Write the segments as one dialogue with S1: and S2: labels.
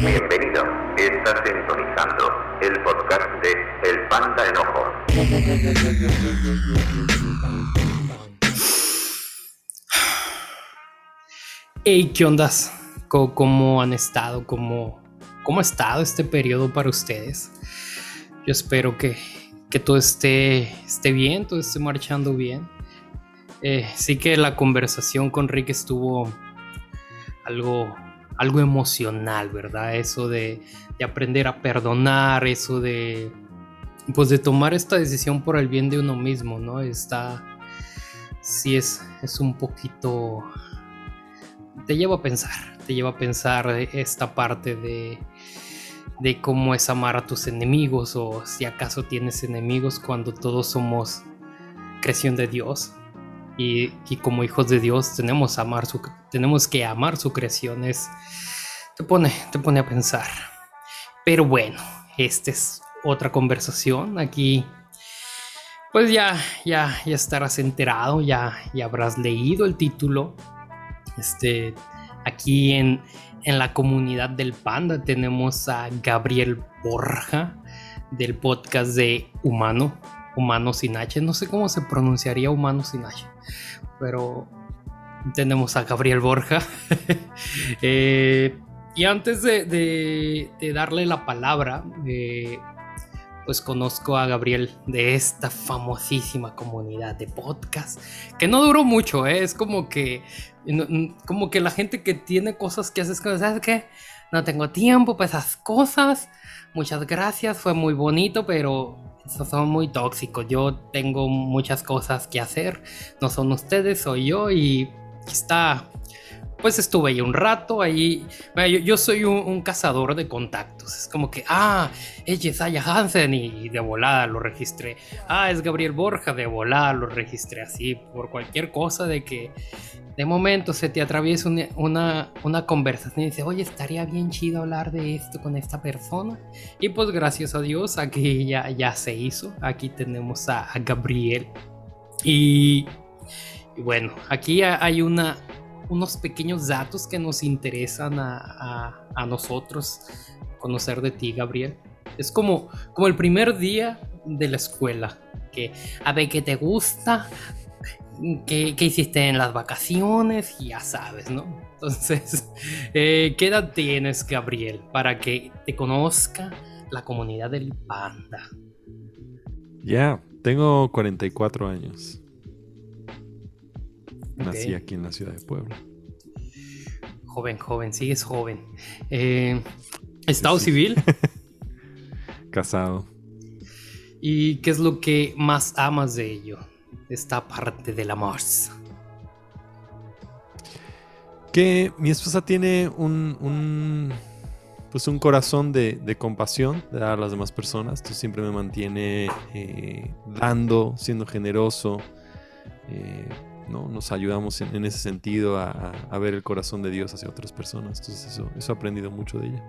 S1: Bienvenido, estás sintonizando el podcast de El Panda Enojo.
S2: Hey, ¿qué ondas? ¿Cómo, han estado? ¿Cómo, ¿Cómo ha estado este periodo para ustedes? Yo espero que, que todo esté, esté bien, todo esté marchando bien. Eh, sí que la conversación con Rick estuvo algo, algo emocional, ¿verdad? Eso de, de, aprender a perdonar, eso de, pues de tomar esta decisión por el bien de uno mismo, ¿no? Está, sí es, es un poquito, te lleva a pensar, te lleva a pensar esta parte de, de cómo es amar a tus enemigos o si acaso tienes enemigos cuando todos somos creación de Dios. Y, como hijos de Dios tenemos, amar su, que amar su creación. Es, te, pone, te pone a pensar. Pero bueno, esta es otra conversación. Aquí, pues ya, ya, ya estarás enterado, ya, ya habrás leído el título. Este, aquí en, en la comunidad del Panda tenemos a Gabriel Borja del podcast de Humano, Humano sin H. No sé cómo se pronunciaría Humano sin H, pero tenemos a Gabriel Borja. eh, y antes de, darle la palabra, eh, pues conozco a Gabriel de esta famosísima comunidad de podcast, que no duró mucho, ¿eh? es como que, como que la gente que tiene cosas que haces, ¿sabes qué? No tengo tiempo para esas cosas, muchas gracias, fue muy bonito, pero son muy tóxicos, yo tengo muchas cosas que hacer, no son ustedes, soy yo y está pues estuve ahí un rato, ahí, yo, soy un, cazador de contactos, es como que, ah, es Aya Hansen y de volada lo registré, ah, es Gabriel Borja, de volada lo registré así, por cualquier cosa de que de momento se te atraviesa una, una, una conversación y dices, oye, estaría bien chido hablar de esto con esta persona, y pues gracias a Dios aquí ya, ya se hizo, aquí tenemos a, a Gabriel, y, y bueno, aquí hay una unos pequeños datos que nos interesan a, a, a, nosotros conocer de ti, Gabriel. Es como, como el primer día de la escuela, que a ver qué te gusta, qué, qué hiciste en las vacaciones, ya sabes, ¿no? Entonces, eh, ¿qué edad tienes, Gabriel, para que te conozca la comunidad del panda?
S3: Ya, yeah, tengo 44 años. Nací aquí en la ciudad de Puebla.
S2: Joven, joven, sigues joven. Eh, ¿Estado sí, sí. civil?
S3: Casado.
S2: ¿Y qué es lo que más amas de ello? Esta parte del amor.
S3: Que mi esposa tiene un, un pues un corazón de, de, compasión de dar a las demás personas. Esto siempre me mantiene eh, dando, siendo generoso. Eh, ¿no? Nos ayudamos en, en ese sentido a, a, ver el corazón de Dios hacia otras personas. Entonces eso, eso he aprendido mucho de ella.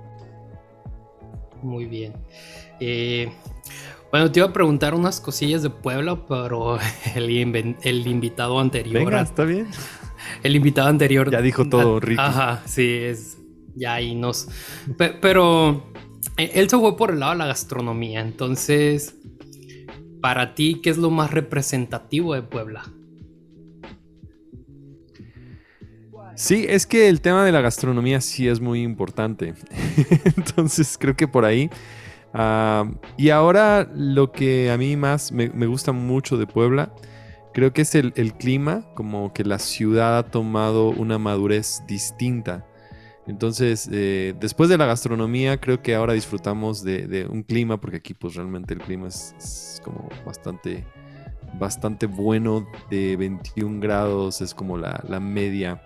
S2: Muy bien. Eh, bueno, te iba a preguntar unas cosillas de Puebla, pero el, el invitado anterior...
S3: Venga, está bien.
S2: El invitado anterior...
S3: Ya dijo todo, Ricky.
S2: Ajá, sí, es... Ya ahí nos... Pero eh, él se fue por el lado de la gastronomía, entonces... Para ti, ¿qué es lo más representativo de Puebla?
S3: Sí, es que el tema de la gastronomía sí es muy importante. Entonces creo que por ahí. Y ahora lo que a mí más me, gusta mucho de Puebla, creo que es el, clima, como que la ciudad ha tomado una madurez distinta. Entonces, eh, después de la gastronomía, creo que ahora disfrutamos de, un clima, porque aquí pues realmente el clima es, es como bastante, bastante bueno, de 21 grados, es como la, la media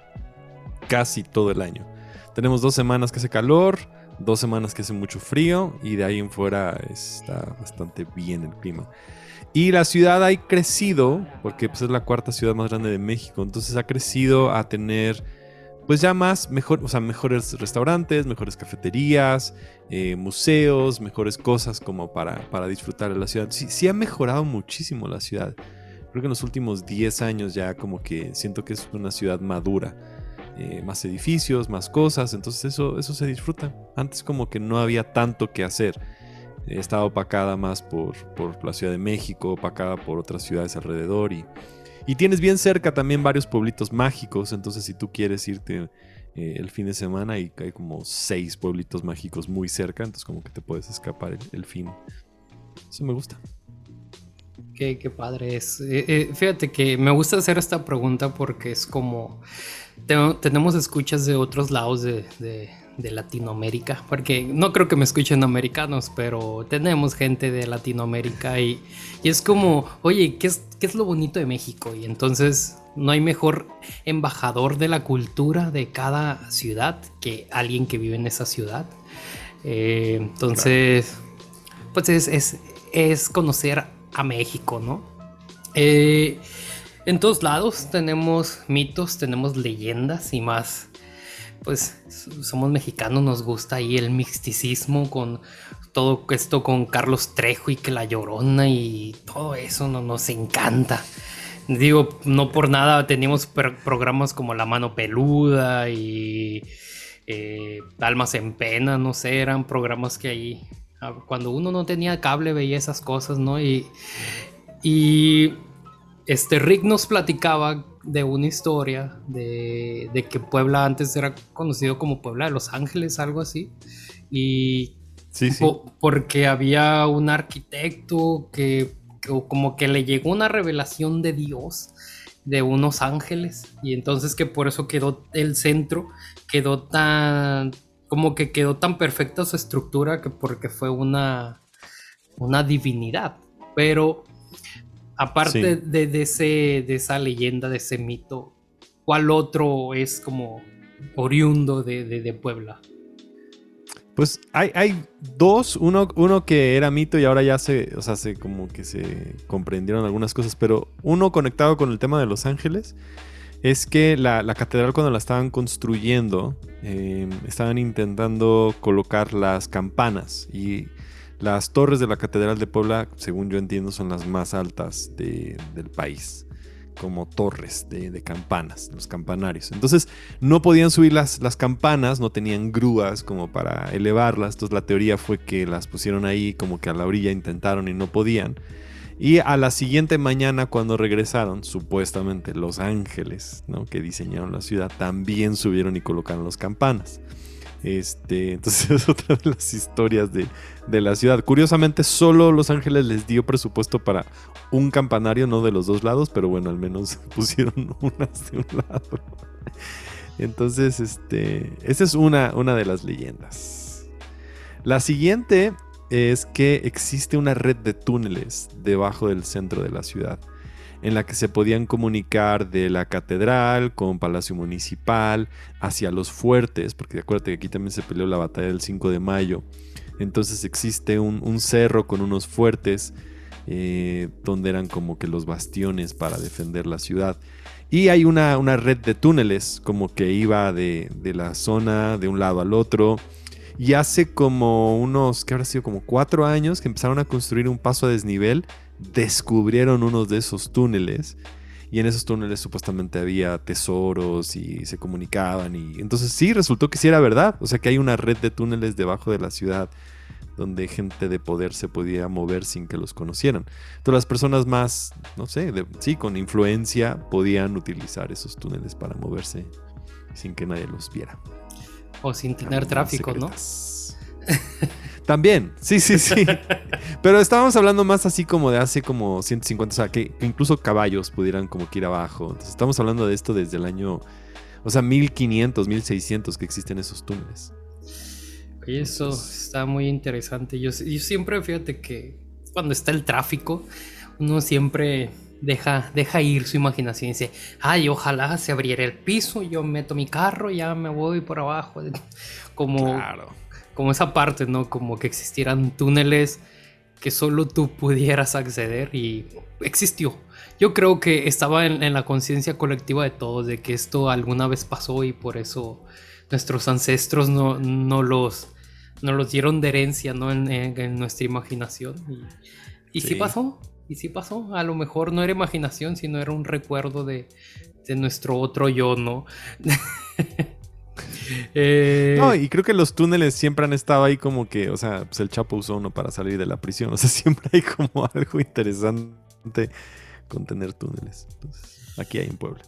S3: casi todo el año. Tenemos dos semanas que hace calor, dos semanas que hace mucho frío y de ahí en fuera está bastante bien el clima. Y la ciudad ha crecido, porque pues, es la cuarta ciudad más grande de México, entonces ha crecido a tener pues ya más, mejor, o sea, mejores restaurantes, mejores cafeterías, eh, museos, mejores cosas como para, para disfrutar de la ciudad. Sí, sí ha mejorado muchísimo la ciudad. Creo que en los últimos 10 años ya como que siento que es una ciudad madura. Eh, más edificios, más cosas, entonces eso, eso se disfruta. Antes como que no había tanto que hacer. estaba opacada más por, por la Ciudad de México, opacada por otras ciudades alrededor y, y tienes bien cerca también varios pueblitos mágicos, entonces si tú quieres irte eh, el fin de semana y hay como seis pueblitos mágicos muy cerca, entonces como que te puedes escapar el, fin. Eso me gusta.
S2: Qué, padre es. Eh, fíjate que me gusta hacer esta pregunta porque es como tenemos escuchas de otros lados de, Latinoamérica, porque no creo que me escuchen americanos, pero tenemos gente de Latinoamérica y, es como, oye, ¿qué es, ¿qué es lo bonito de México? Y entonces no hay mejor embajador de la cultura de cada ciudad que alguien que vive en esa ciudad. Eh, entonces, pues es, es, conocer a México, ¿no? Eh, en todos lados tenemos mitos, tenemos leyendas y más. Pues somos mexicanos, nos gusta ahí el misticismo con todo esto con Carlos Trejo y que la llorona y todo eso no, nos encanta. Digo, no por nada teníamos programas como La Mano Peluda y eh, Almas en Pena, no sé, eran programas que ahí, ah, cuando uno no tenía cable veía esas cosas, ¿no? Y, y este Rick nos platicaba de una historia de, que Puebla antes era conocido como Puebla de Los Ángeles, algo así. Y
S3: sí, sí.
S2: porque había un arquitecto que, como que le llegó una revelación de Dios de unos ángeles y entonces que por eso quedó el centro, quedó tan como que quedó tan perfecta su estructura que porque fue una una divinidad, pero Aparte de, ese, de esa leyenda, de ese mito, ¿cuál otro es como oriundo de, Puebla?
S3: Pues hay, hay dos, uno, uno, que era mito y ahora ya se, o sea, se como que se comprendieron algunas cosas, pero uno conectado con el tema de Los Ángeles es que la, catedral cuando la estaban construyendo eh, estaban intentando colocar las campanas y las torres de la Catedral de Puebla, según yo entiendo, son las más altas del país, como torres de, campanas, los campanarios. Entonces no podían subir las, las campanas, no tenían grúas como para elevarlas. Entonces la teoría fue que las pusieron ahí como que a la orilla intentaron y no podían. Y a la siguiente mañana cuando regresaron, supuestamente los ángeles ¿no? que diseñaron la ciudad también subieron y colocaron las campanas. Este, entonces es otra de las historias de, la ciudad. Curiosamente, solo Los Ángeles les dio presupuesto para un campanario, no de los dos lados, pero bueno, al menos pusieron unas de un lado. Entonces, este, esa es una, una de las leyendas. La siguiente es que existe una red de túneles debajo del centro de la ciudad en la que se podían comunicar de la catedral con Palacio Municipal hacia los fuertes, porque acuérdate que aquí también se peleó la batalla del 5 de mayo. Entonces existe un, cerro con unos fuertes eh, donde eran como que los bastiones para defender la ciudad. Y hay una, red de túneles como que iba de, la zona de un lado al otro. Y hace como unos, que habrá sido como cuatro años que empezaron a construir un paso a desnivel descubrieron unos de esos túneles y en esos túneles supuestamente había tesoros y se comunicaban y entonces sí resultó que sí era verdad, o sea que hay una red de túneles debajo de la ciudad donde gente de poder se podía mover sin que los conocieran. Entonces las personas más, no sé, sí, con influencia podían utilizar esos túneles para moverse sin que nadie los viera.
S2: O sin tener tráfico, ¿no?
S3: También, sí, sí, sí. Pero estábamos hablando más así como de hace como 150, o sea, que, incluso caballos pudieran como que ir abajo. Entonces estamos hablando de esto desde el año, o sea, 1500, 1600 que existen esos túneles.
S2: Oye, eso está muy interesante. Yo, yo siempre, fíjate que cuando está el tráfico, uno siempre deja, deja ir su imaginación y dice, ay, ojalá se abriera el piso, yo meto mi carro, ya me voy por abajo. Como... Claro como esa parte, ¿no? Como que existieran túneles que solo tú pudieras acceder y existió. Yo creo que estaba en, la conciencia colectiva de todos de que esto alguna vez pasó y por eso nuestros ancestros no, no los, no los dieron de herencia, ¿no? En, nuestra imaginación. Y, y sí. pasó. y sí pasó. A lo mejor no era imaginación, sino era un recuerdo de, de nuestro otro yo, ¿no?
S3: Eh, no, y creo que los túneles siempre han estado ahí como que, o sea, pues el Chapo usó uno para salir de la prisión. O sea, siempre hay como algo interesante con tener túneles. Entonces, aquí hay en Puebla.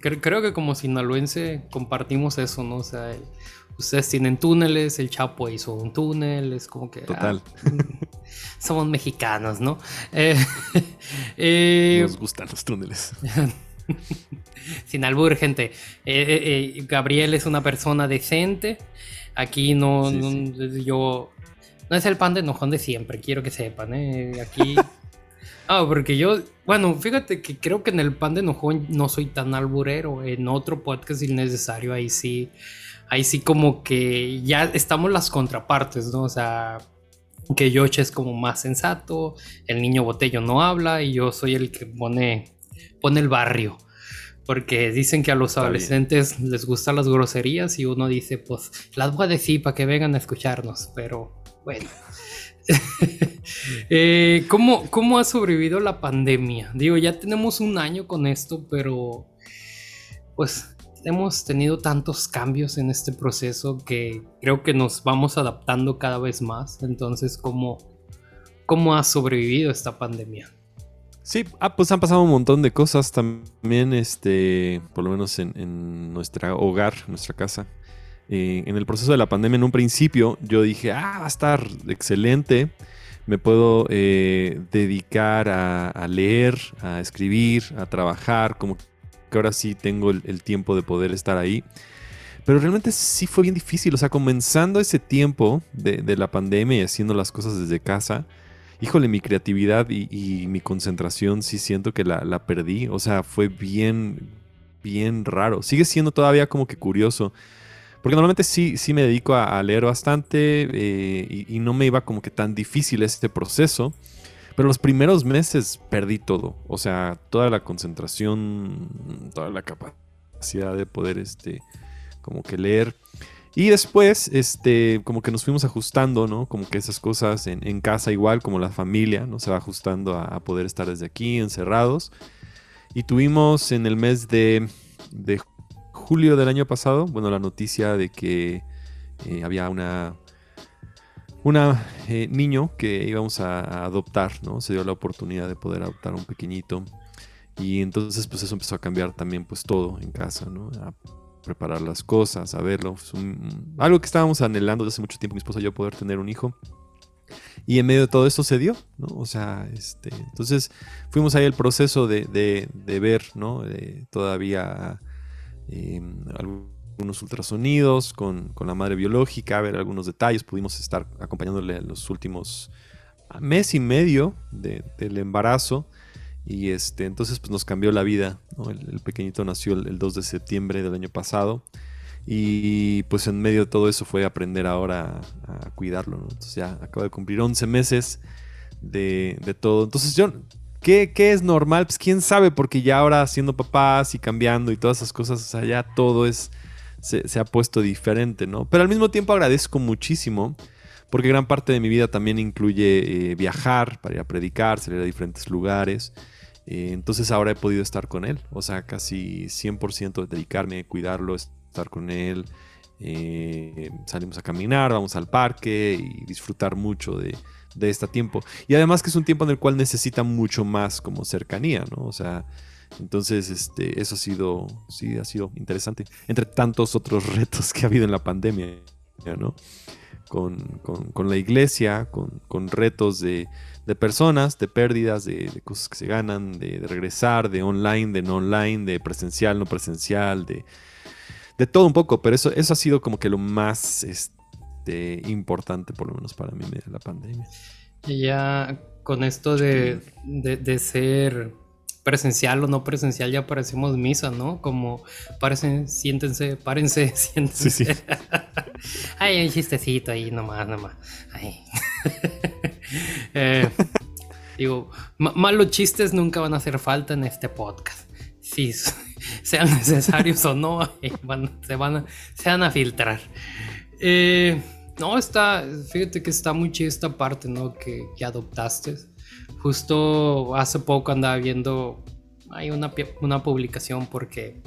S2: Creo, que como sinaloense compartimos eso, ¿no? O sea, ustedes tienen túneles, el Chapo hizo un túnel, es como que...
S3: Ah, Total.
S2: somos mexicanos, ¿no?
S3: Eh, eh, Nos gustan los túneles.
S2: Sin albur, gente. Eh, Gabriel es una persona decente. Aquí no, yo... No es el pan de enojón de siempre, quiero que sepan. Aquí... Ah, porque yo, bueno, fíjate que creo que en el pan de enojón no soy tan alburero. En otro podcast innecesario, ahí sí ahí sí como que ya estamos las contrapartes, ¿no? O sea, que Yoche es como más sensato, el niño botello no habla y yo soy el que pone, pone el barrio. Porque dicen que a los adolescentes les gustan las groserías y uno dice, pues las voy a decir para que vengan a escucharnos, pero bueno. Eh, ¿cómo, ¿Cómo ha sobrevivido la pandemia? Digo, ya tenemos un año con esto, pero pues hemos tenido tantos cambios en este proceso que creo que nos vamos adaptando cada vez más. Entonces, ¿cómo, cómo ha sobrevivido esta pandemia?
S3: Sí, ah, pues han pasado un montón de cosas también, este, por lo menos en, nuestro hogar, nuestra casa. Eh, en el proceso de la pandemia, en un principio, yo dije, ah, va a estar excelente. Me puedo eh, dedicar a, a, leer, a escribir, a trabajar, como que ahora sí tengo el, tiempo de poder estar ahí. Pero realmente sí fue bien difícil, o sea, comenzando ese tiempo de, la pandemia y haciendo las cosas desde casa, híjole, mi creatividad y, mi concentración sí siento que la, perdí, o sea, fue bien, bien raro. Sigue siendo todavía como que curioso, porque normalmente sí, sí me dedico a, leer bastante eh, y, y, no me iba como que tan difícil este proceso. Pero los primeros meses perdí todo. O sea, toda la concentración, toda la capacidad de poder, este, como que leer. Y después, este, como que nos fuimos ajustando, ¿no? Como que esas cosas en, casa igual, como la familia, ¿no? Se va ajustando a, poder estar desde aquí, encerrados. Y tuvimos en el mes de, de julio del año pasado, bueno, la noticia de que eh, había una un eh, niño que íbamos a, adoptar, ¿no? Se dio la oportunidad de poder adoptar a un pequeñito. Y entonces pues eso empezó a cambiar también pues todo en casa, ¿no? Preparar las cosas, a verlo. algo que estábamos anhelando desde hace mucho tiempo, mi esposa y yo, poder tener un hijo. Y en medio de todo eso se dio, ¿no? O sea, este, entonces fuimos ahí el proceso de, de, ver, ¿no? todavía eh, unos ultrasonidos con, la madre biológica, ver algunos detalles. Pudimos estar acompañándole los últimos mes y medio del embarazo. Y este, entonces pues nos cambió la vida. El, pequeñito nació el, 2 de septiembre del año pasado. Y pues en medio de todo eso fue aprender ahora a, cuidarlo. Entonces ya acabo de cumplir 11 meses de, todo. Entonces yo, ¿qué, ¿qué, es normal? Pues quién sabe, porque ya ahora siendo papás y cambiando y todas esas cosas, o sea, ya todo es se, ha puesto diferente, ¿no? Pero al mismo tiempo agradezco muchísimo porque gran parte de mi vida también incluye eh, viajar para ir a predicar, salir a diferentes lugares. Eh, entonces ahora he podido estar con él, o sea, casi 100% dedicarme, cuidarlo, estar con él. Eh, salimos a caminar, vamos al parque y disfrutar mucho de, de este tiempo. Y además que es un tiempo en el cual necesita mucho más como cercanía, ¿no? O sea, entonces, este, eso ha sido, sí, ha sido interesante. Entre tantos otros retos que ha habido en la pandemia, ¿no? Con, la iglesia, con, retos de, personas, de pérdidas, de, cosas que se ganan, de, regresar, de online, de no online, de presencial, no presencial, de, de todo un poco. Pero eso, eso ha sido como que lo más este, importante, por lo menos para mí, de la pandemia.
S2: Y ya con esto de, de ser presencial o no presencial ya parecemos misa, ¿no? Como parecen, siéntense, párense, siéntense. Sí, sí. Ay, un chistecito ahí nomás, nomás. Ay. eh, digo, malos chistes nunca van a hacer falta en este podcast. Si sean necesarios o no, se van a, se van a filtrar. Eh, no, está, fíjate que está muy chida esta parte, ¿no? Que, que adoptaste Justo hace poco andaba viendo hay una, una publicación porque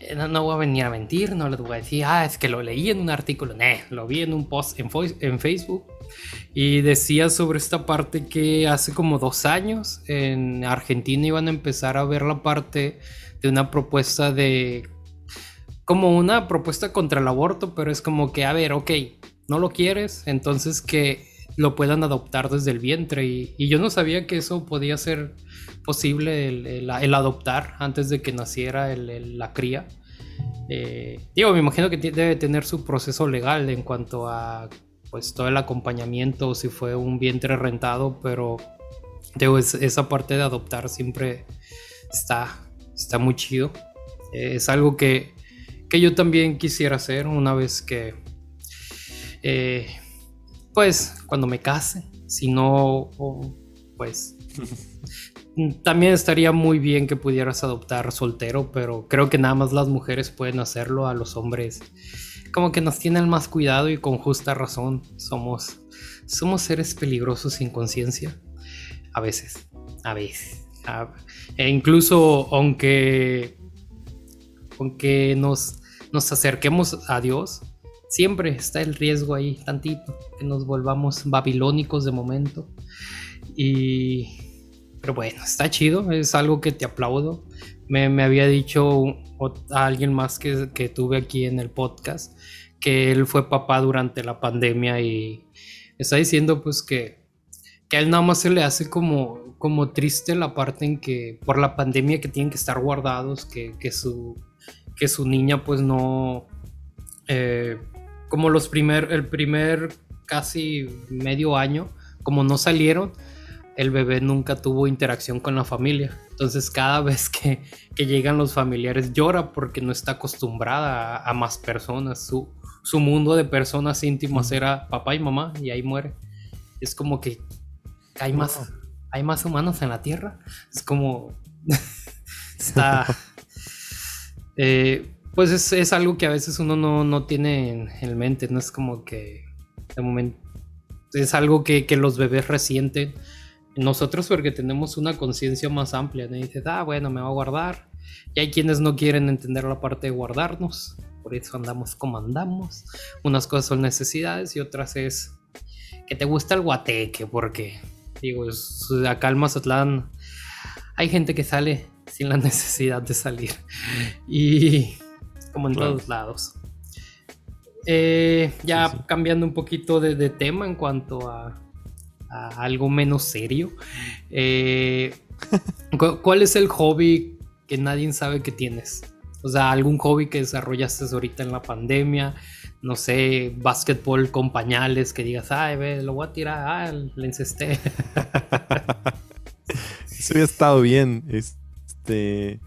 S2: eh, no, voy a venir a mentir, no les voy a decir, ah, es que lo leí en un artículo, no, lo vi en un post en, en Facebook y decía sobre esta parte que hace como dos años en Argentina iban a empezar a ver la parte de una propuesta de como una propuesta contra el aborto, pero es como que, a ver, ok, no lo quieres, entonces que lo puedan adoptar desde el vientre. Y, yo no sabía que eso podía ser posible, el, adoptar antes de que naciera la cría. Eh, digo, me imagino que debe tener su proceso legal en cuanto a pues todo el acompañamiento, si fue un vientre rentado, pero digo, esa parte de adoptar siempre está, está muy chido. es algo que, que yo también quisiera hacer una vez que, eh, pues, cuando me case, si no, pues, también estaría muy bien que pudieras adoptar soltero, pero creo que nada más las mujeres pueden hacerlo, a los hombres como que nos tienen más cuidado y con justa razón somos, somos seres peligrosos sin conciencia, a veces, a veces. e incluso aunque, aunque nos nos acerquemos a Dios, siempre está el riesgo ahí, tantito, que nos volvamos babilónicos de momento. Y. Pero bueno, está chido, es algo que te aplaudo. Me, había dicho a alguien más que, que, tuve aquí en el podcast que él fue papá durante la pandemia y está diciendo pues que, que a él nada más se le hace como, como triste la parte en que por la pandemia que tienen que estar guardados, que, que su que su niña pues no... Eh, como los primer, el primer casi medio año, como no salieron, el bebé nunca tuvo interacción con la familia. Entonces cada vez que, llegan los familiares llora porque no está acostumbrada a, más personas. Su, su, mundo de personas íntimas era papá y mamá y ahí muere. Es como que hay más, hay más humanos en la tierra. Es como... está... Eh, pues es, algo que a veces uno no, tiene en, mente, no es como que de momento es algo que, los bebés resienten. Nosotros porque tenemos una conciencia más amplia, ¿no? dices, ah, bueno, me va a guardar. Y hay quienes no quieren entender la parte de guardarnos, por eso andamos como andamos. Unas cosas son necesidades y otras es que te gusta el guateque, porque, digo, acá en Mazatlán hay gente que sale sin la necesidad de salir. Y como en todos lados. Eh, ya cambiando un poquito de, tema en cuanto a, algo menos serio. Eh, ¿Cuál es el hobby que nadie sabe que tienes? O sea, algún hobby que desarrollaste ahorita en la pandemia. No sé, básquetbol con pañales que digas, ay, ve, lo voy a tirar, ah, le encesté.
S3: Eso ha estado bien. Es, este.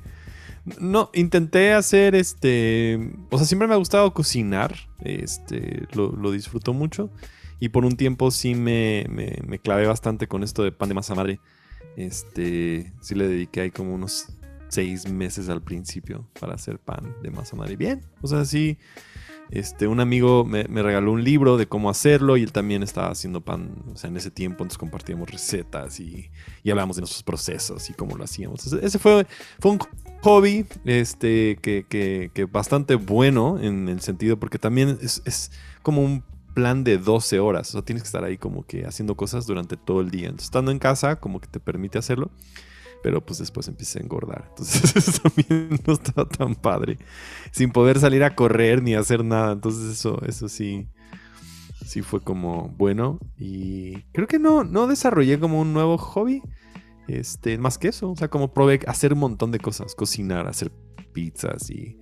S3: No, intenté hacer este. O sea, siempre me ha gustado cocinar. Este. Lo, disfruto mucho. Y por un tiempo sí me, me, clavé bastante con esto de pan de masa madre. Este. Sí le dediqué ahí como unos seis meses al principio para hacer pan de masa madre. Bien. O sea, sí. Este, un amigo me, regaló un libro de cómo hacerlo y él también estaba haciendo pan, o sea, en ese tiempo nos compartíamos recetas y, y hablamos de nuestros procesos y cómo lo hacíamos. Ese fue, fue un hobby este, que, que, bastante bueno en el sentido porque también es, es, como un plan de 12 horas, o tienes que estar ahí como que haciendo cosas durante todo el día. Entonces, estando en casa, como que te permite hacerlo pero pues después empieza a engordar. Entonces eso también no estaba tan padre. Sin poder salir a correr ni hacer nada. Entonces eso, eso sí, sí fue como bueno. Y creo que no, no desarrollé como un nuevo hobby. Este, más que eso. O sea, como probé hacer un montón de cosas. Cocinar, hacer pizzas y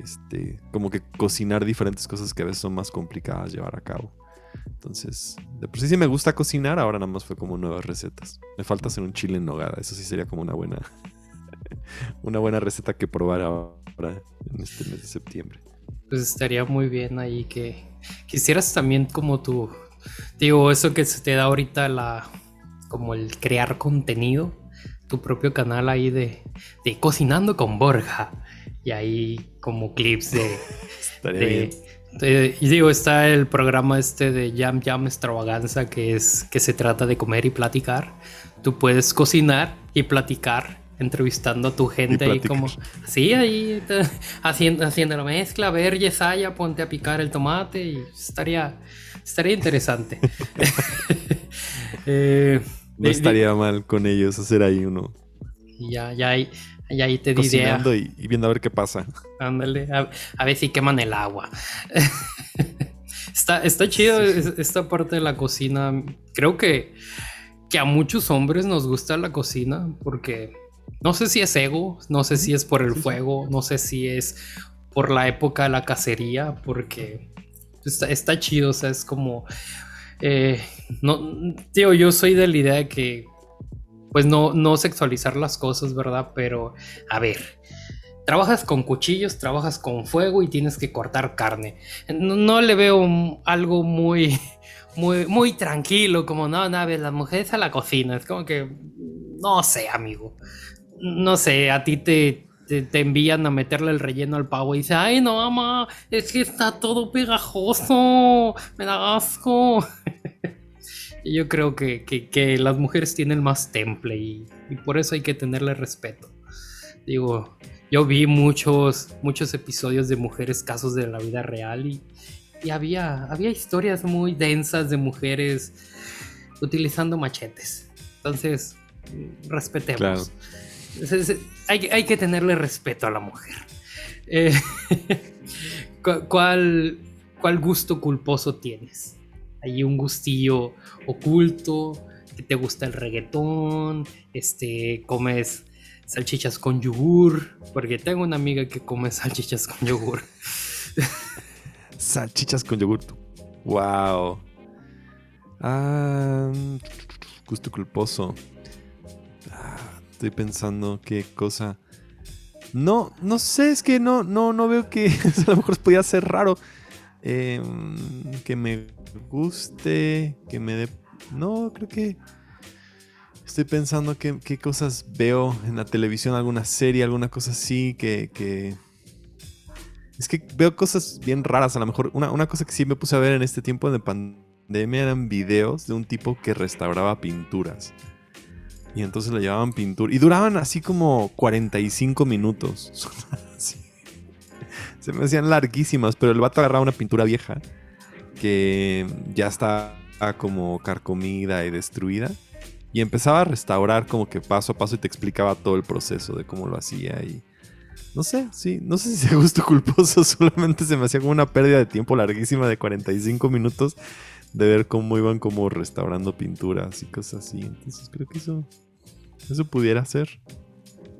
S3: este, como que cocinar diferentes cosas que a veces son más complicadas llevar a cabo. Entonces, de por sí sí me gusta cocinar, ahora nada más fue como nuevas recetas. Me falta hacer un chile en nogada, eso sí sería como una buena una buena receta que probar ahora en este mes de septiembre.
S2: Pues estaría muy bien ahí que quisieras también como tu digo, eso que se te da ahorita la como el crear contenido, tu propio canal ahí de, de cocinando con Borja y ahí como clips de, de, eh, y digo, está el programa este de Jam Jam Extravaganza que es que se trata de comer y platicar. tú puedes cocinar y platicar entrevistando a tu gente ahí como sí ahí haciendo haciendo la mezcla a ver Yesaya ponte a picar el tomate y estaría estaría interesante.
S3: Eh, no estaría mal con ellos hacer ahí uno.
S2: Ya ya ahí ya ahí te
S3: diré y, y, viendo a ver qué pasa.
S2: Ándale a, ver si queman el agua. Está está chido esta parte de la cocina. Creo que que a muchos hombres nos gusta la cocina porque no sé si es ego, no sé si es por el fuego, no sé si es por la época de la cacería, porque está, chido, o sea, es como... Eh, no, tío, yo soy de la idea de que, pues no, no sexualizar las cosas, ¿verdad? Pero, a ver, trabajas con cuchillos, trabajas con fuego y tienes que cortar carne. No, le veo algo muy, muy, muy tranquilo, como no, no, a ver, las mujeres a la cocina. Es como que, no sé, amigo no sé, a ti te, te, envían a meterle el relleno al pavo y dice, ay no, mamá, es que está todo pegajoso, me da asco. yo creo que, las mujeres tienen más temple y, por eso hay que tenerle respeto. Digo, yo vi muchos, muchos episodios de mujeres casos de la vida real y, y había, había historias muy densas de mujeres utilizando machetes. Entonces, respetemos hay, que tenerle respeto a la mujer. Eh, ¿cuál, ¿Cuál gusto culposo tienes? Hay un gustillo oculto, que te gusta el reggaetón, este, comes salchichas con yogur, porque tengo una amiga que come salchichas con yogur.
S3: salchichas con yogur. Wow. Ah, gusto culposo. Estoy pensando qué cosa. No, no sé, es que no, no, no veo que a lo mejor podía ser raro. Em, que me guste, que me dé. No, creo que. Estoy pensando qué, qué, cosas veo en la televisión, alguna serie, alguna cosa así que, que... Es que veo cosas bien raras. A lo mejor una, una, cosa que sí me puse a ver en este tiempo de pandemia eran videos de un tipo que restauraba pinturas. Y entonces le llevaban pintura. Y duraban así como 45 minutos. Se me hacían larguísimas, pero el vato agarraba una pintura vieja que ya está como carcomida y destruida. Y empezaba a restaurar como que paso a paso y te explicaba todo el proceso de cómo lo hacía. Y no sé, sí, no sé si sea gusto culposo, solamente se me hacía como una pérdida de tiempo larguísima de 45 minutos de ver cómo iban como restaurando pinturas y cosas así. Entonces creo que eso, eso pudiera ser.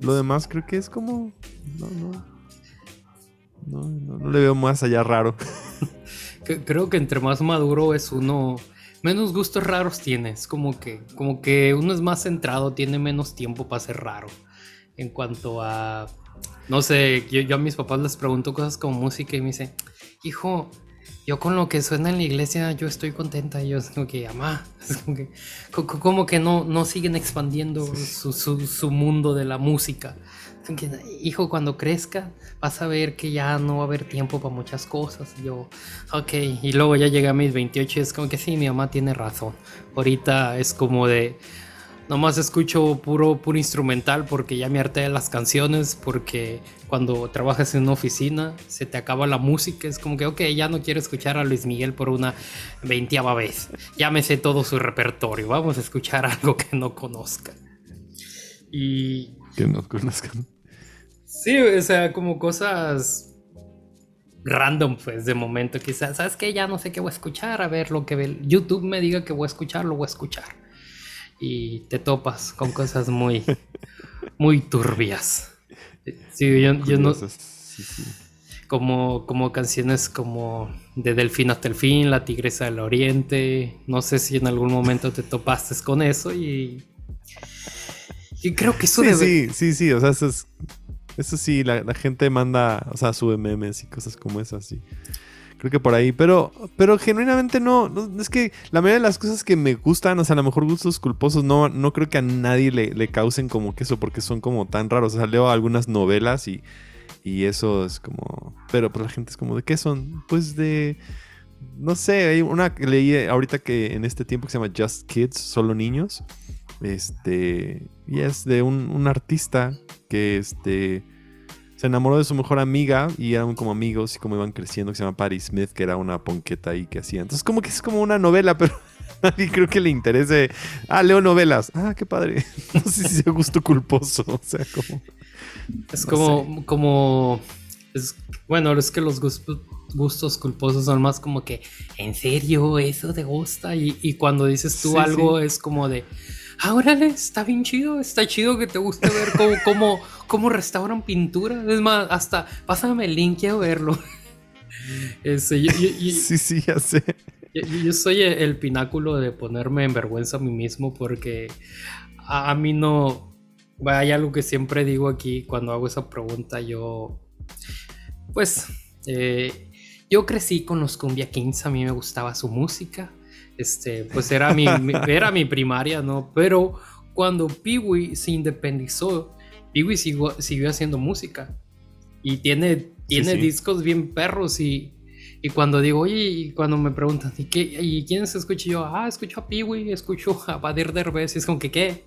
S3: Lo demás creo que es como... No, no. No, no, le veo más allá raro.
S2: creo que entre más maduro es uno, menos gustos raros tienes. Como que, como que uno es más centrado, tiene menos tiempo para ser raro. En cuanto a, no sé, yo, yo a mis papás les pregunto cosas como música y me dicen, hijo, yo con lo que suena en la iglesia, yo estoy contenta. Yo es como que, amá, como que, no, no siguen expandiendo su, mundo de la música. Hijo, cuando crezca, vas a ver que ya no va a haber tiempo para muchas cosas. yo, ok, y luego ya llega a mis 28 y es como que sí, mi mamá tiene razón. Ahorita es como de, Nomás escucho puro, puro instrumental porque ya me harté de las canciones, porque cuando trabajas en una oficina se te acaba la música, es como que, ok, ya no quiero escuchar a Luis Miguel por una veintiava vez. Ya me sé todo su repertorio, vamos a escuchar algo que no conozca. Y...
S3: Que no conozcan.
S2: Sí, o sea, como cosas random, pues, de momento. Quizás, ¿sabes qué? Ya no sé qué voy a escuchar. A ver lo que YouTube me diga que voy a escuchar, lo voy a escuchar y te topas con cosas muy, muy turbias. Sí, yo, no. Como, como canciones como de Delfín hasta el fin, La Tigresa del Oriente. No sé si en algún momento te topaste con eso y. Y creo que eso
S3: sí, Sí, sí, sí. O sea, eso, es, eso sí, la, gente manda, o sea, sube memes y cosas como esas, sí. Creo que por ahí. Pero, pero genuinamente no, Es que la mayoría de las cosas que me gustan, o sea, a lo mejor gustos culposos, no, no creo que a nadie le, causen como que eso, porque son como tan raros. O sea, leo algunas novelas y, y eso es como. Pero pues la gente es como, ¿de qué son? Pues de. No sé, hay una que leí ahorita que en este tiempo que se llama Just Kids, solo niños. Este, y es de un, artista que este, se enamoró de su mejor amiga y eran como amigos y como iban creciendo, que se llama Paris Smith, que era una ponqueta ahí que hacía. Entonces, como que es como una novela, pero a nadie creo que le interese. Ah, leo novelas. Ah, qué padre. No sé si sea gusto culposo. O sea, como.
S2: Es como, como. Es, bueno, es que los gustos, culposos son más como que, ¿en serio eso te gusta? Y, cuando dices tú algo es como de, ah, órale, está bien chido, está chido que te guste ver cómo, cómo, cómo restauran pintura. Es más, hasta pásame el link, quiero verlo.
S3: sí, sí, ya sé.
S2: Yo, soy el pináculo de ponerme en vergüenza a mí mismo porque a, mí no... Hay algo que siempre digo aquí cuando hago esa pregunta. Yo, pues, eh, yo crecí con los Cumbia Kings, a mí me gustaba su música. Este, pues era mi, era mi primaria, ¿no? Pero cuando Peewee se independizó, Peewee siguió, siguió haciendo música. Y tiene, tiene discos bien perros y y cuando digo, oye, y cuando me preguntan, ¿y, qué, ¿y quién se escucha? yo, ah, escucho a Peewee, escucho a Badir Derbez. Y es como que, ¿qué?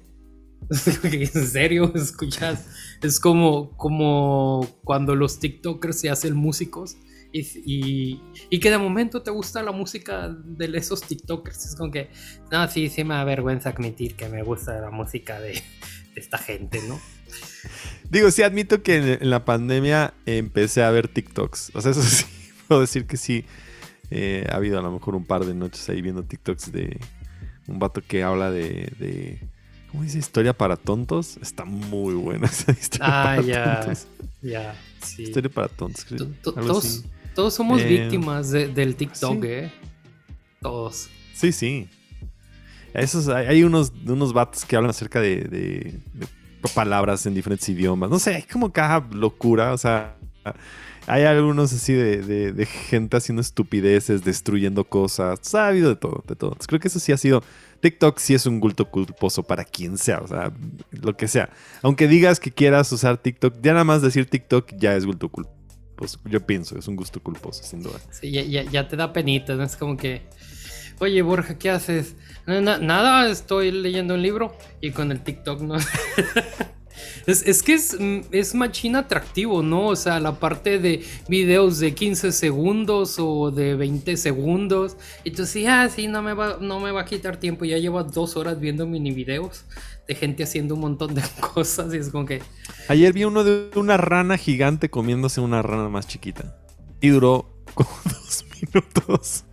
S2: ¿En serio? ¿Escuchas? Es como, como cuando los TikTokers se hacen músicos y, y, que de momento te gusta la música de esos TikTokers. Es como que, no, sí, sí me da vergüenza admitir que me gusta la música de, esta gente, ¿no?
S3: Digo, sí admito que en la pandemia empecé a ver TikToks. O sea, eso sí puedo decir que sí. Eh, ha habido a lo mejor un par de noches ahí viendo TikToks de un vato que habla de, de ¿cómo dice? Historia para tontos. Está muy buena esa historia
S2: ah, para ya, tontos. Ya, sí.
S3: Historia para tontos.
S2: Todos, todos, somos eh, víctimas del TikTok, ¿eh? Todos.
S3: Sí, sí. Esos, hay unos, unos vatos que hablan acerca de, de, de palabras en diferentes idiomas. No sé, hay como cada locura. O sea, hay algunos así de, gente haciendo estupideces, destruyendo cosas. ha habido de todo, de todo. creo que eso sí ha sido. TikTok sí es un gulto culposo para quien sea, o sea, lo que sea. Aunque digas que quieras usar TikTok, ya nada más decir TikTok ya es gulto culposo. Yo pienso, es un gusto culposo, sin duda.
S2: Sí, ya, te da penita, ¿no? Es como que. Oye, Borja, ¿qué haces? nada, estoy leyendo un libro y con el TikTok no. Es, que es, mm, es atractivo, ¿no? O sea, la parte de videos de 15 segundos o de 20 segundos. Y tú sí, ah, sí, no me, va, no me va a quitar tiempo. Ya llevo dos horas viendo mini videos de gente haciendo un montón de cosas. Y es como que.
S3: Ayer vi uno de una rana gigante comiéndose una rana más chiquita. Y duró como dos minutos.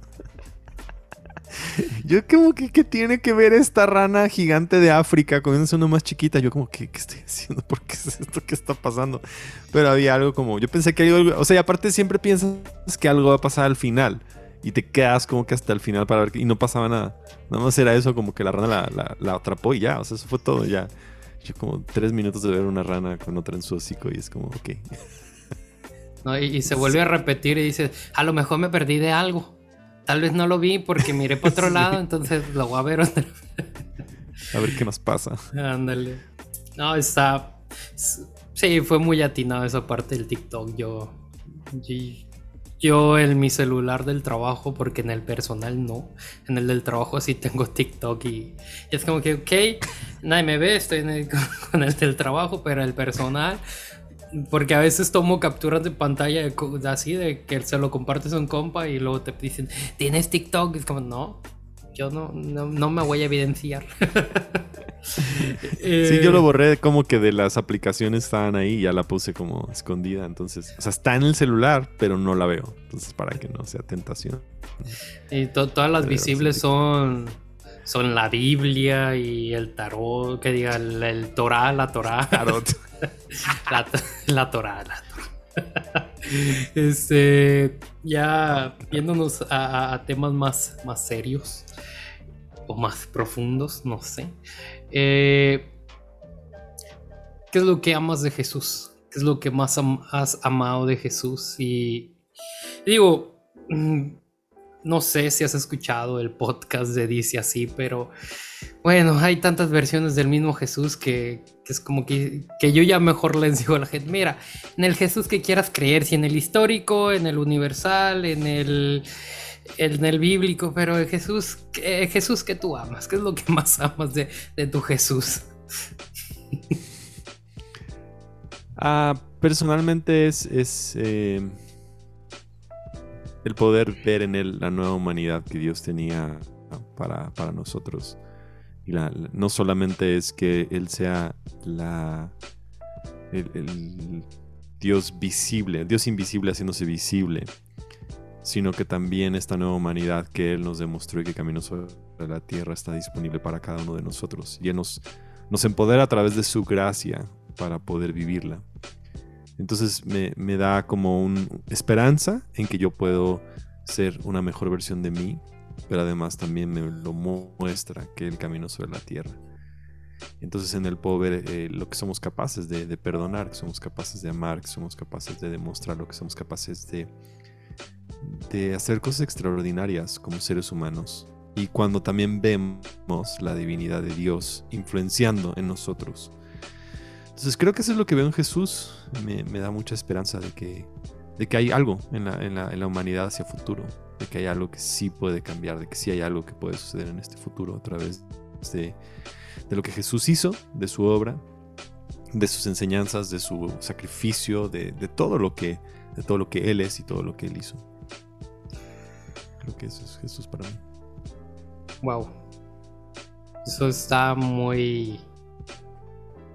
S3: Yo como que ¿qué tiene que ver esta rana gigante de África comiéndose una más chiquita. Yo como que ¿qué estoy haciendo? ¿Por qué es esto? ¿Qué está pasando? Pero había algo como, yo pensé que algo, o sea, y aparte siempre piensas que algo va a pasar al final y te quedas como que hasta el final para ver y no pasaba nada. Nada más era eso como que la rana la, atrapó y ya, o sea, eso fue todo ya. Yo como tres minutos de ver una rana con otra en su hocico y es como, ok.
S2: y, se vuelve a repetir y dice, a lo mejor me perdí de algo. Tal vez no lo vi porque miré para otro lado, entonces lo voy a ver otra
S3: A ver qué nos pasa.
S2: Ándale. No, está. Sí, fue muy atinado esa parte del TikTok. Yo, yo. en mi celular del trabajo, porque en el personal no. En el del trabajo sí tengo TikTok y, es como que, ok, nadie me ve, estoy con el del trabajo, pero el personal porque a veces tomo capturas de pantalla de, así, de que se lo compartes a un compa y luego te dicen, ¿tienes TikTok? es como, no, yo no, no, me voy a evidenciar.
S3: sí, yo lo borré como que de las aplicaciones estaban ahí y ya la puse como escondida. Entonces, o sea, está en el celular, pero no la veo. Entonces, para que no sea tentación.
S2: Y todas las visibles son son la Biblia y el tarot, que diga el, el Torah, la Torah. Tarot. la, la Torah, la este, ya viéndonos a, temas más, más serios o más profundos, no sé. Eh, ¿Qué es lo que amas de Jesús? ¿Qué es lo que más has amado de Jesús? Y digo, mm, no sé si has escuchado el podcast de Dice así, pero bueno, hay tantas versiones del mismo Jesús que, es como que, que, yo ya mejor les digo a la gente, mira, en el Jesús que quieras creer, si en el histórico, en el universal, en el en el bíblico, pero Jesús, Jesús que tú amas, ¿qué es lo que más amas de, tu Jesús?
S3: Ah, personalmente es, es eh, el poder ver en él la nueva humanidad que Dios tenía para, nosotros. Y no solamente es que Él sea la, el, Dios visible, Dios invisible haciéndose visible, sino que también esta nueva humanidad que Él nos demostró y que caminó sobre la tierra está disponible para cada uno de nosotros. Y Él nos, nos empodera a través de su gracia para poder vivirla. Entonces me, me da como una esperanza en que yo puedo ser una mejor versión de mí, pero además también me lo muestra que el camino sobre la tierra. Entonces en él puedo ver eh, lo que somos capaces de, perdonar, que somos capaces de amar, que somos capaces de demostrar lo que somos capaces de, de hacer cosas extraordinarias como seres humanos. Y cuando también vemos la divinidad de Dios influenciando en nosotros, entonces creo que eso es lo que veo en Jesús. Me, da mucha esperanza de que, de que hay algo en la, en, la, humanidad hacia futuro. De que hay algo que sí puede cambiar. De que sí hay algo que puede suceder en este futuro a través de, de lo que Jesús hizo, de su obra, de sus enseñanzas, de su sacrificio, de, todo lo que, de todo lo que Él es y todo lo que Él hizo. Creo que eso es Jesús para mí.
S2: Wow. Eso está muy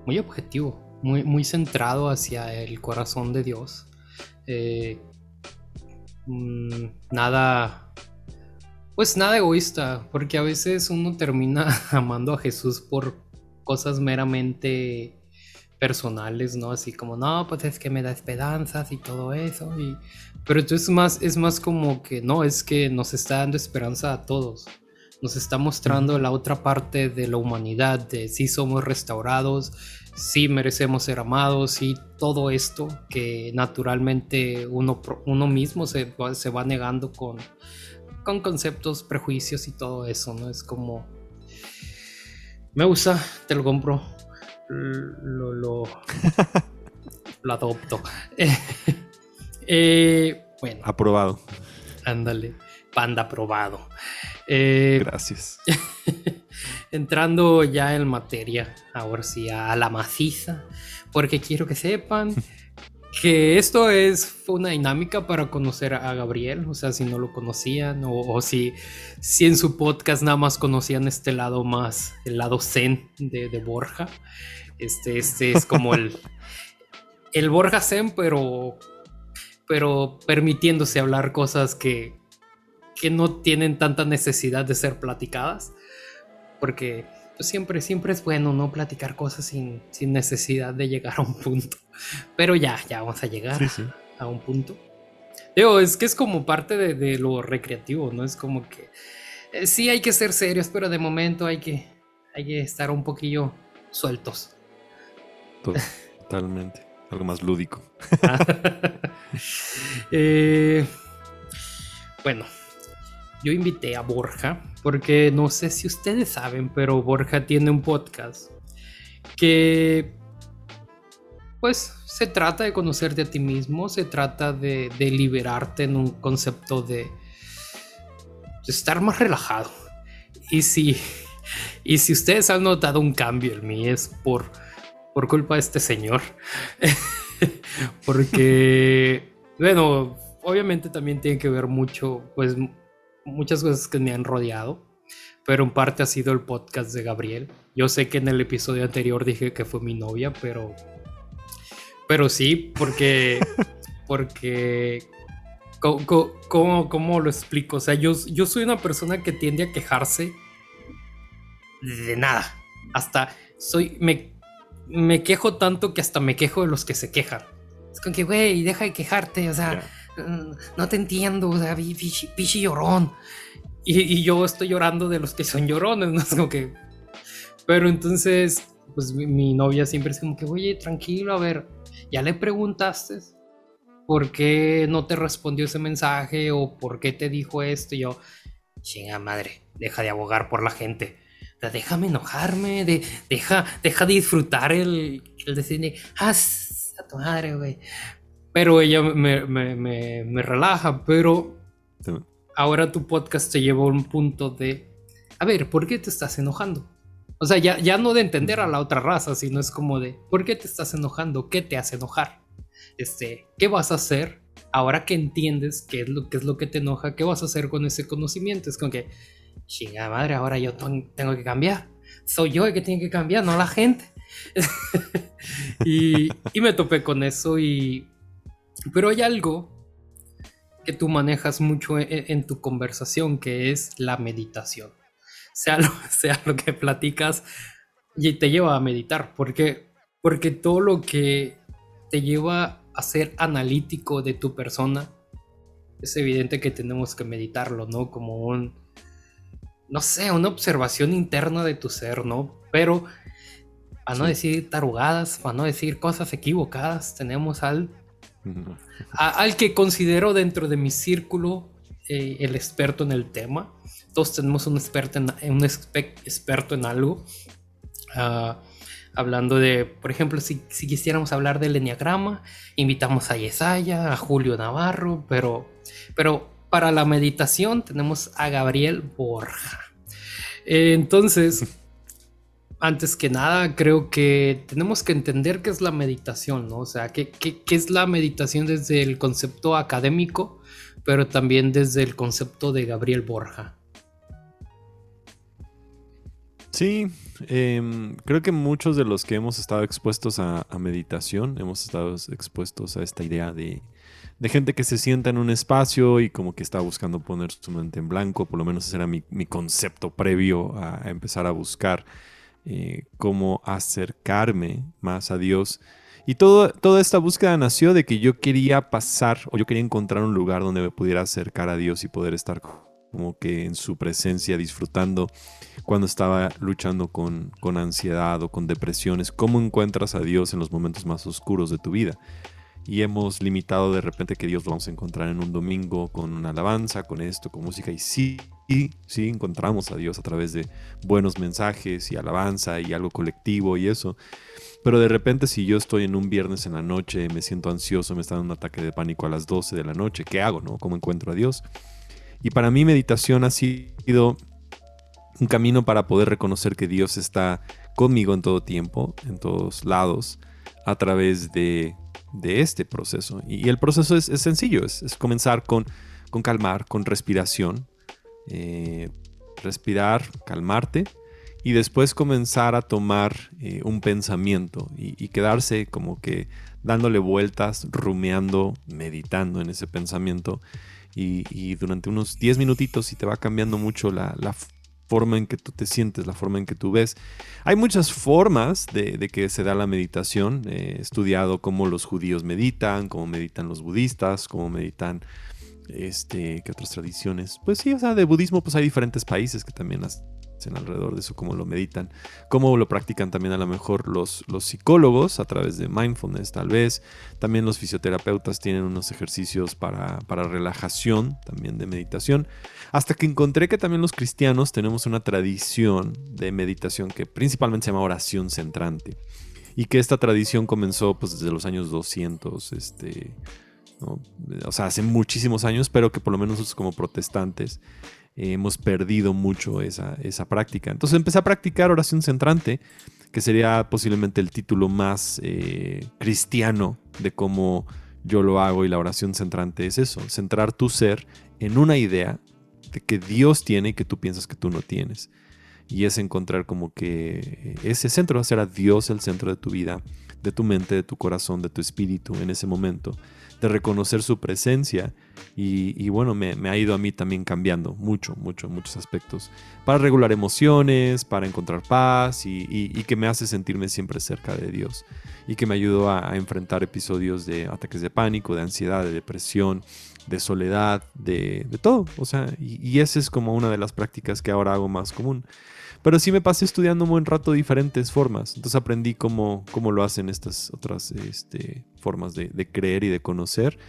S2: muy objetivo, muy, muy centrado hacia el corazón de Dios. Eh, mm, nada, pues nada egoísta, porque a veces uno termina amando a Jesús por cosas meramente personales, ¿no? Así como, no, pues es que me da esperanzas y todo eso. Y... Pero entonces más, es más como que, no, es que nos está dando esperanza a todos nos está mostrando la otra parte de la humanidad, de si somos restaurados, si merecemos ser amados y todo esto que naturalmente uno, uno mismo se, se va negando con, con conceptos, prejuicios y todo eso, ¿no? Es como, me gusta, te lo compro, lo, lo, adopto. Eh, bueno.
S3: Aprobado.
S2: Ándale, panda aprobado. Eh,
S3: Gracias.
S2: entrando ya en materia, ahora sí, a la maciza, porque quiero que sepan que esto es una dinámica para conocer a Gabriel, o sea, si no lo conocían o, si, si en su podcast nada más conocían este lado más, el lado zen de, Borja. Este, este es como el, el Borja zen, pero, pero permitiéndose hablar cosas que, que no tienen tanta necesidad de ser platicadas. Porque pues, siempre, siempre es bueno no platicar cosas sin, necesidad de llegar a un punto. Pero ya, ya vamos a llegar a un punto. Digo, es que es como parte de, lo recreativo, ¿no? Es como que eh, sí hay que ser serios, pero de momento hay que, hay que estar un poquillo sueltos.
S3: Totalmente. Algo más lúdico.
S2: Eh, bueno, yo invité a Borja, porque no sé si ustedes saben, pero Borja tiene un podcast que pues se trata de conocerte a ti mismo, se trata de, liberarte en un concepto de, estar más relajado. Y si, y si ustedes han notado un cambio en mí es por, por culpa de este señor. Porque, bueno, obviamente también tiene que ver mucho, pues muchas cosas que me han rodeado, pero en parte ha sido el podcast de Gabriel. Yo sé que en el episodio anterior dije que fue mi novia, pero pero sí, porque porque ¿cómo, cómo, lo explico? O sea, yo, yo soy una persona que tiende a quejarse de nada. Hasta soy me me quejo tanto que hasta me quejo de los que se quejan. Es como que, güey, deja de quejarte, o sea, no te entiendo, o sea, pichi, llorón. Y, yo estoy llorando de los que son llorones, ¿no? Es como que... Pero entonces, pues mi, novia siempre es como que, oye, tranquilo, a ver, ya le preguntaste por qué no te respondió ese mensaje o por qué te dijo esto. Y yo, chinga madre, deja de abogar por la gente. déjame enojarme, de, deja, deja de disfrutar el, el decir, ah, a tu madre, güey pero ella me, me, me, relaja, pero ahora tu podcast te lleva a un punto de, a ver, ¿por qué te estás enojando? O sea, ya, ya no de entender a la otra raza, sino es como de, ¿por qué te estás enojando? ¿Qué te hace enojar? Este, ¿qué vas a hacer ahora que entiendes qué es lo, qué es lo que te enoja? ¿Qué vas a hacer con ese conocimiento? Es como que, chinga madre, ahora yo tengo que cambiar. Soy yo el que tiene que cambiar, no la gente. y, y me topé con eso y... Pero hay algo que tú manejas mucho en, tu conversación, que es la meditación. Sea lo, sea lo que platicas y te lleva a meditar, porque, porque todo lo que te lleva a ser analítico de tu persona, es evidente que tenemos que meditarlo, ¿no? Como un, no sé, una observación interna de tu ser, ¿no? Pero, para no decir tarugadas, para no decir cosas equivocadas, tenemos al al que considero dentro de mi círculo eh, el experto en el tema. Todos tenemos un experto en, algo. Ah, hablando de, por ejemplo, si, quisiéramos hablar del enneagrama, invitamos a Yesaya, a Julio Navarro, pero, pero para la meditación tenemos a Gabriel Borja. entonces, antes que nada, creo que tenemos que entender qué es la meditación, ¿no? O sea, qué, es la meditación desde el concepto académico, pero también desde el concepto de Gabriel Borja.
S3: Sí, em, creo que muchos de los que hemos estado expuestos a, meditación, hemos estado expuestos a esta idea de, gente que se sienta en un espacio y como que está buscando poner su mente en blanco, por lo menos ese era mi, concepto previo a empezar a buscar eh, cómo acercarme más a Dios. Y todo, toda esta búsqueda nació de que yo quería pasar o yo quería encontrar un lugar donde me pudiera acercar a Dios y poder estar como que en su presencia disfrutando cuando estaba luchando con, con ansiedad o con depresiones. ¿Cómo encuentras a Dios en los momentos más oscuros de tu vida? y hemos limitado de repente que Dios lo vamos a encontrar en un domingo con una alabanza, con esto, con música. Y sí, sí, encontramos a Dios a través de buenos mensajes y alabanza y algo colectivo y eso. Pero de repente si yo estoy en un viernes en la noche, me siento ansioso, me está dando un ataque de pánico a las 12 de la noche, ¿qué hago? No? ¿Cómo encuentro a Dios? Y para mí meditación ha sido un camino para poder reconocer que Dios está conmigo en todo tiempo, en todos lados, a través de de este proceso. Y, el proceso es, sencillo, es, comenzar con, con, calmar, con respiración. Eh, respirar, calmarte y después comenzar a tomar eh, un pensamiento y, quedarse como que dándole vueltas, rumeando, meditando en ese pensamiento. Y, durante unos 10 minutitos, si te va cambiando mucho la, forma en que tú te sientes, la forma en que tú ves. Hay muchas formas de, que se da la meditación. He estudiado cómo los judíos meditan, cómo meditan los budistas, cómo meditan, este, ¿qué otras tradiciones? Pues sí, o sea, de budismo pues hay diferentes países que también las alrededor de eso, cómo lo meditan, cómo lo practican también a lo mejor los, los psicólogos a través de mindfulness tal vez, también los fisioterapeutas tienen unos ejercicios para, para relajación, también de meditación, hasta que encontré que también los cristianos tenemos una tradición de meditación que principalmente se llama oración centrante y que esta tradición comenzó pues desde los años 200, este, o sea, hace muchísimos años, pero que por lo menos nosotros como protestantes hemos perdido mucho esa, práctica. Entonces empecé a practicar oración centrante, que sería posiblemente el título más eh, cristiano de cómo yo lo hago y la oración centrante es eso, centrar tu ser en una idea de que Dios tiene y que tú piensas que tú no tienes. Y es encontrar como que ese centro, hacer a Dios el centro de tu vida, de tu mente, de tu corazón, de tu espíritu en ese momento de reconocer su presencia y, bueno, me, ha ido a mí también cambiando mucho, mucho, muchos aspectos. Para regular emociones, para encontrar paz y, que me hace sentirme siempre cerca de Dios y que me ayudó a, enfrentar episodios de ataques de pánico, de ansiedad, de depresión, de soledad, de, todo. O sea, y, y esa es como una de las prácticas que ahora hago más común. Pero sí me pasé estudiando un buen rato diferentes formas. Entonces aprendí cómo, cómo lo hacen estas otras este, formas de, creer y de conocer.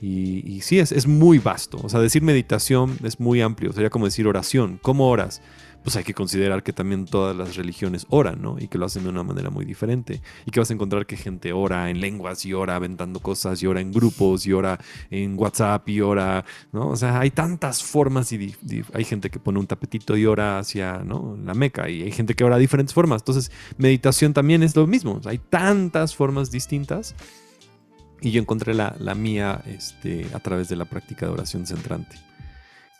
S3: Y, y sí, es, es, muy vasto. O sea, decir meditación es muy amplio. Sería como decir oración. ¿Cómo oras? Pues hay que considerar que también todas las religiones oran, ¿no? Y que lo hacen de una manera muy diferente. Y que vas a encontrar que gente ora en lenguas y ora aventando cosas y ora en grupos y ora en WhatsApp y ora, ¿no? O sea, hay tantas formas y hay gente que pone un tapetito y ora hacia, ¿no? La Meca y hay gente que ora de diferentes formas. Entonces, meditación también es lo mismo. hay tantas formas distintas. Y yo encontré la, mía este, a través de la práctica de oración centrante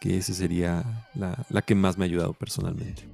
S3: que esa sería la, la que más me ha ayudado personalmente.